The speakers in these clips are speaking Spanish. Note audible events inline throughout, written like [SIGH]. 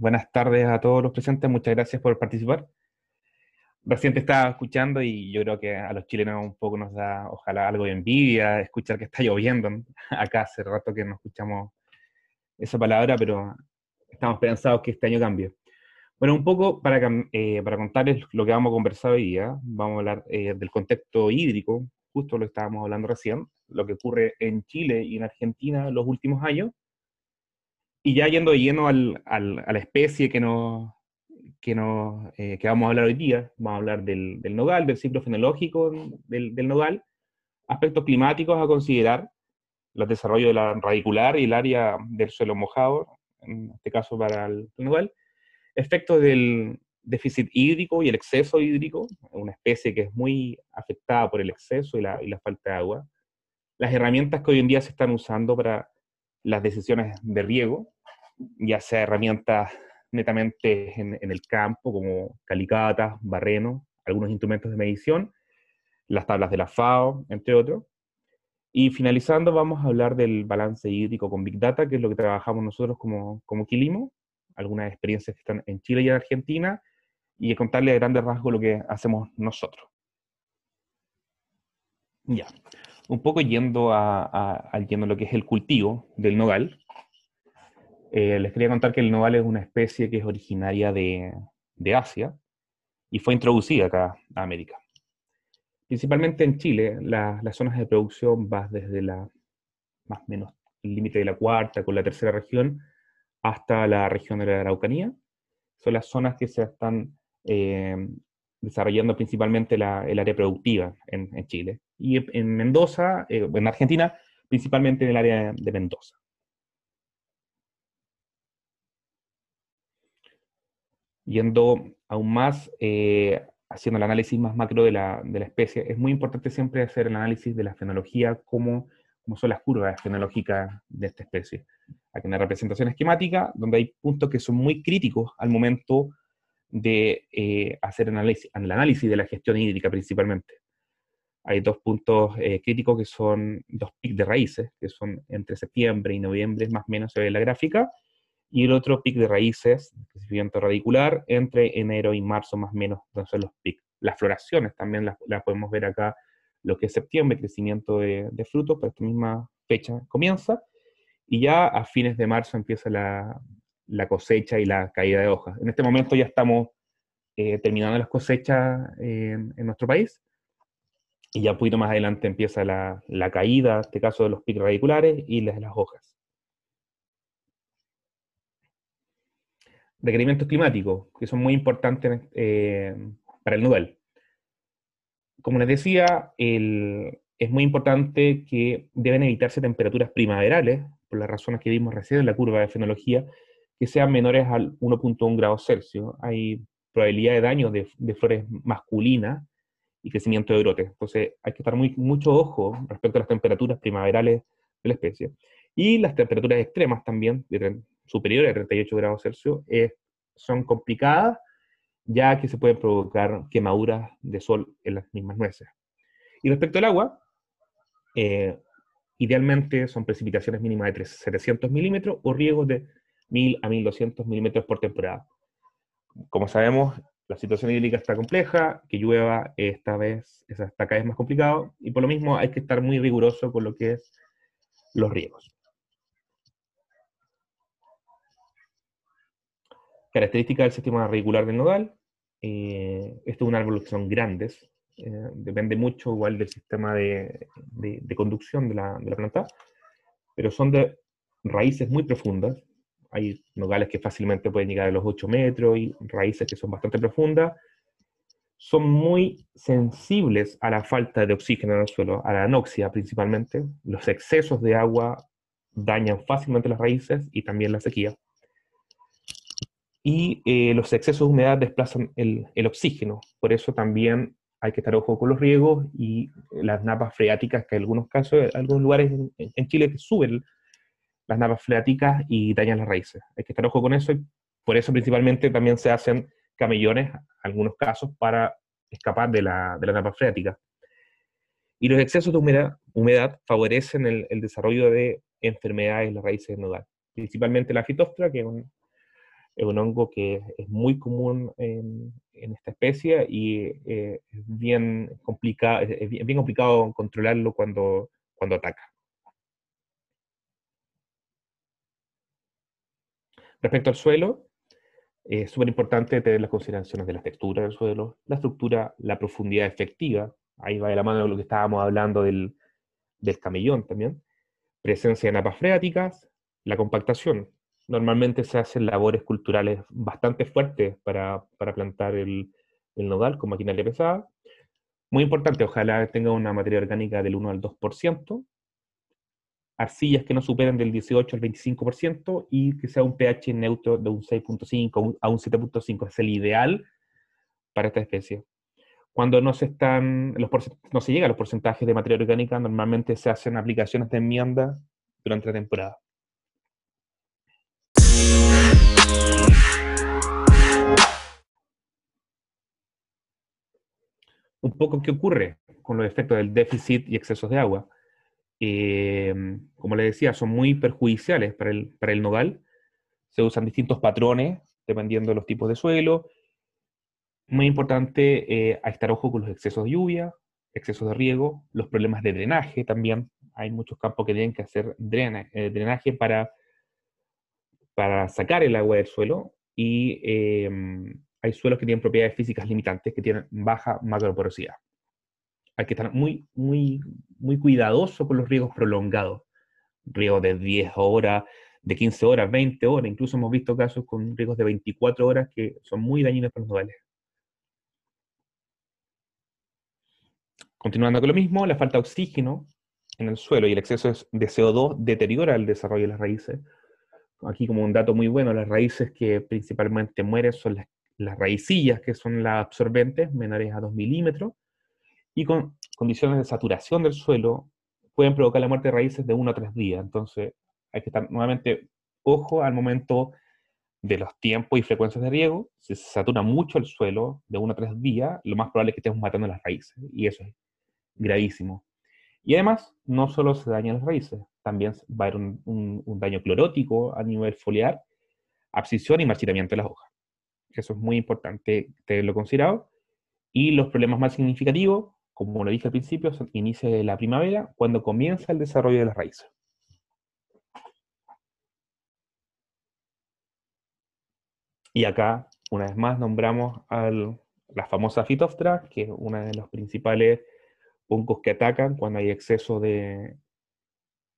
buenas tardes a todos los presentes, muchas gracias por participar. Recién te estaba escuchando y yo creo que a los chilenos un poco nos da, ojalá, algo de envidia escuchar que está [LAUGHS] lloviendo. Acá hace rato que no escuchamos esa palabra, pero estamos esperanzados que este año cambie. Bueno, un poco para, eh, para contarles lo que vamos a conversar hoy día, vamos a hablar eh, del contexto hídrico, justo lo estábamos hablando recién, lo que ocurre en Chile y en Argentina en los últimos años, y ya yendo lleno al, al, a la especie que, nos, que, nos, eh, que vamos a hablar hoy día, vamos a hablar del, del nogal, del ciclo fenológico del, del, nogal, aspectos climáticos a considerar, los desarrollos de la radicular y el área del suelo mojado, en este caso para el, el nogal, efectos del déficit hídrico y el exceso hídrico, una especie que es muy afectada por el exceso y la falta de agua, las herramientas que hoy en día se están usando para las decisiones de riego, ya sea herramientas netamente en, en, el campo, como calicatas, barrenos, algunos instrumentos de medición, las tablas de la FAO, entre otros. Y finalizando, vamos a hablar del balance hídrico con Big Data, que es lo que trabajamos nosotros como, como Quilimo, algunas experiencias que están en Chile y en Argentina, y contarle a grandes rasgos lo que hacemos nosotros. Ya, un poco yendo a, a, yendo lo que es el cultivo del nogal, eh, les quería contar que el nogal es una especie que es originaria de, Asia y fue introducida acá a América. Principalmente en Chile, la, las zonas de producción van desde la, más o menos, el límite de la cuarta con la tercera región hasta la región de la Araucanía. Son las zonas que se están eh, desarrollando principalmente la, el área productiva en, Chile. Y en Mendoza, eh, en Argentina, principalmente en el área de Mendoza. Yendo aún más, eh, haciendo el análisis más macro de la, de la, especie, es muy importante siempre hacer el análisis de la fenología, cómo, cómo son las curvas fenológicas de esta especie. Aquí una representación esquemática, donde hay puntos que son muy críticos al momento de eh, hacer análisis, el análisis de la gestión hídrica principalmente. Hay dos puntos eh, críticos que son dos pics de raíces, que son entre septiembre y noviembre, más o menos se ve en la gráfica, y el otro pic de raíces, crecimiento radicular, entre enero y marzo más o menos, son los pics. Las floraciones también las, las, podemos ver acá, lo que es septiembre, crecimiento de, de frutos, por esta misma fecha comienza, y ya a fines de marzo empieza la, la cosecha y la caída de hojas. En este momento ya estamos eh, terminando las cosechas en, en, nuestro país, y ya un poquito más adelante empieza la, la caída, en este caso de los picos radiculares y las de las hojas. requerimientos climáticos, que son muy importantes eh, para el nudal. Como les decía, el, es muy importante que deben evitarse temperaturas primaverales, por las razones que vimos recién en la curva de fenología, que sean menores al 1.1 grados Celsius. Hay probabilidad de daño de, de, flores masculinas y crecimiento de brotes. Entonces hay que estar muy, mucho ojo respecto a las temperaturas primaverales de la especie. Y las temperaturas extremas también, de superiores a 38 grados Celsius, eh, son complicadas, ya que se pueden provocar quemaduras de sol en las mismas nueces. Y respecto al agua, eh, idealmente son precipitaciones mínimas de 700 milímetros o riegos de 1000 a 1200 milímetros por temporada. Como sabemos, la situación hídrica está compleja, que llueva esta vez, esta cada vez más complicado, y por lo mismo hay que estar muy riguroso con lo que es los riegos. Características del sistema radicular del nodal. Eh, este es un árbol que son grandes, eh, depende mucho igual del sistema de, de, de conducción de la, de la, planta, pero son de raíces muy profundas. Hay nogales que fácilmente pueden llegar a los 8 metros y raíces que son bastante profundas. Son muy sensibles a la falta de oxígeno en el suelo, a la anoxia principalmente. Los excesos de agua dañan fácilmente las raíces y también la sequía y eh, los excesos de humedad desplazan el, oxígeno. Por eso también hay que estar ojo con los riegos y las napas freáticas, que en algunos casos, en algunos lugares en, en Chile suben las napas freáticas y dañan las raíces. Hay que estar ojo con eso y por eso principalmente también se hacen camellones, en algunos casos, para escapar de la, de la napa freática. Y los excesos de humedad, humedad favorecen el, desarrollo de enfermedades en las raíces nodal, principalmente la fitóftora, que es un, Es un hongo que es muy común en, esta especie y eh, es, bien complicado, es bien complicado controlarlo cuando, cuando ataca. Respecto al suelo, es súper importante tener las consideraciones de la textura del suelo, la estructura, la profundidad efectiva. Ahí va de la mano lo que estábamos hablando del, del camellón también. Presencia de napas freáticas, la compactación. Normalmente se hacen labores culturales bastante fuertes para, para plantar el, el, nodal con maquinaria pesada. Muy importante, ojalá tenga una materia orgánica del 1 al 2%, arcillas que no superen del 18 al 25% y que sea un pH neutro de un 6.5 a un 7.5. Es el ideal para esta especie. Cuando no se, están, los no se llega a los porcentajes de materia orgánica, normalmente se hacen aplicaciones de enmienda durante la temporada. Un poco qué ocurre con los efectos del déficit y excesos de agua. Eh, como les decía, son muy perjudiciales para el, para el nodal. Se usan distintos patrones dependiendo de los tipos de suelo. Muy importante eh, estar ojo con los excesos de lluvia, excesos de riego, los problemas de drenaje también. Hay muchos campos que tienen que hacer eh, drenaje para, para sacar el agua del suelo y hay suelos que tienen propiedades físicas limitantes que tienen baja macroporosidad hay que estar muy, muy, muy cuidadoso con los riegos prolongados. Riegos de 10 horas, de 15 horas, 20 horas. Incluso hemos visto casos con riegos de 24 horas que son muy dañinos para los nodales. Continuando con lo mismo, la falta de oxígeno en el suelo y el exceso de CO2 deteriora el desarrollo de las raíces. Aquí como un dato muy bueno, las raíces que principalmente mueren son las, las raicillas, que son las absorbentes, menores a 2 milímetros, y con condiciones de saturación del suelo pueden provocar la muerte de raíces de uno a tres días. Entonces hay que estar nuevamente ojo al momento de los tiempos y frecuencias de riego. Si se satura mucho el suelo de uno a tres días, lo más probable es que estemos matando las raíces y eso es gravísimo. Y además, no solo se dañan las raíces, también va a haber un, un daño clorótico a nivel foliar, abscisión y marchitamiento de las hojas. Eso es muy importante tenerlo considerado. Y los problemas más significativos como lo dije al principio, son inicio de la primavera, cuando comienza el desarrollo de las raíces. Y acá, una vez más, nombramos a la famosa Phytophthora, que es uno de los principales hongos que atacan cuando hay exceso de,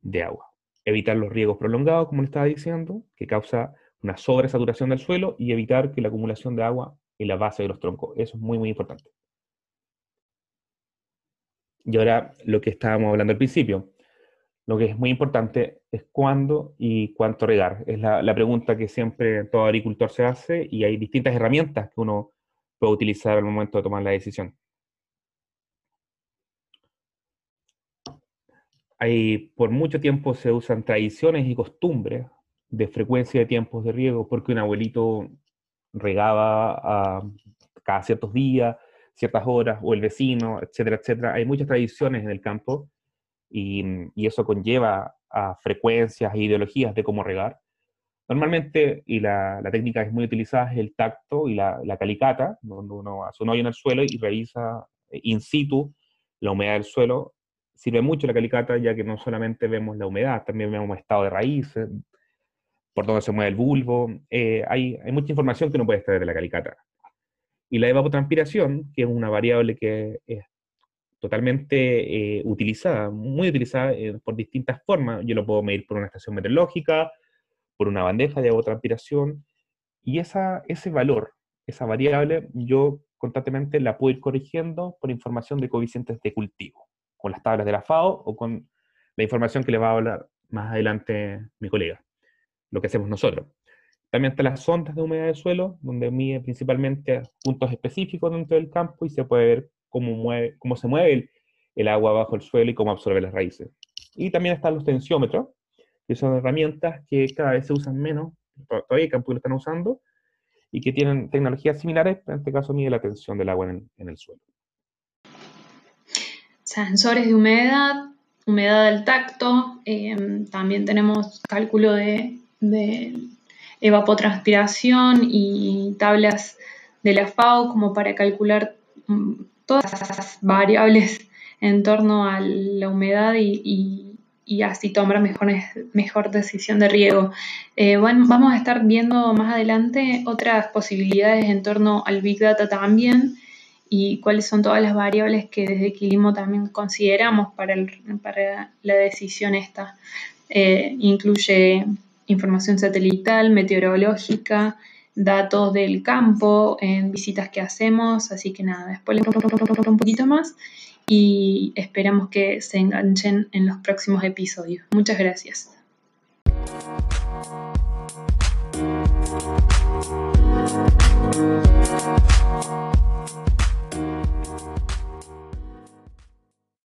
de agua. Evitar los riegos prolongados, como le estaba diciendo, que causa una sobresaturación del suelo, y evitar que la acumulación de agua en la base de los troncos. Eso es muy, muy importante. Y ahora lo que estábamos hablando al principio, lo que es muy importante es cuándo y cuánto regar. Es la, pregunta que siempre todo agricultor se hace y hay distintas herramientas que uno puede utilizar al momento de tomar la decisión. Por mucho tiempo se usan tradiciones y costumbres de frecuencia de tiempos de riego porque un abuelito regaba cada ciertos días, ciertas horas, o el vecino, etcétera, etcétera. Hay muchas tradiciones en el campo y, eso conlleva a frecuencias e ideologías de cómo regar. Normalmente, y la, técnica es muy utilizada, es el tacto y la, calicata, donde uno hace un hoyo en el suelo y revisa eh, in situ la humedad del suelo. Sirve mucho la calicata ya que no solamente vemos la humedad, también vemos estado de raíces, por dónde se mueve el bulbo. Eh, hay, hay mucha información que uno puede extraer de la calicata. Y la evapotranspiración, que es una variable que es totalmente eh, utilizada, muy utilizada eh, por distintas formas. Yo lo puedo medir por una estación meteorológica, por una bandeja de evapotranspiración, y esa, ese valor, esa variable, yo constantemente la puedo ir corrigiendo por información de coeficientes de cultivo, con las tablas de la FAO o con la información que le va a hablar más adelante mi colega, lo que hacemos nosotros. También están las sondas de humedad del suelo, donde mide principalmente puntos específicos dentro del campo y se puede ver cómo, mueve, cómo se mueve el, agua bajo el suelo y cómo absorbe las raíces. Y también están los tensiómetros, que son herramientas que cada vez se usan menos, todavía el campo lo están usando, y que tienen tecnologías similares, en este caso mide la tensión del agua en el, suelo. Sensores de humedad, humedad del tacto, eh, también tenemos cálculo de evapotranspiración y tablas de la FAO como para calcular mm, todas esas variables en torno a la humedad y, así tomar mejor decisión de riego. Eh, vamos a estar viendo más adelante otras posibilidades en torno al Big Data también y cuáles son todas las variables que desde Quilimo también consideramos para, para la decisión esta. Eh, incluye información satelital, meteorológica, datos del campo, en visitas que hacemos, así que nada, después les un poquito más y esperamos que se enganchen en los próximos episodios. Muchas gracias.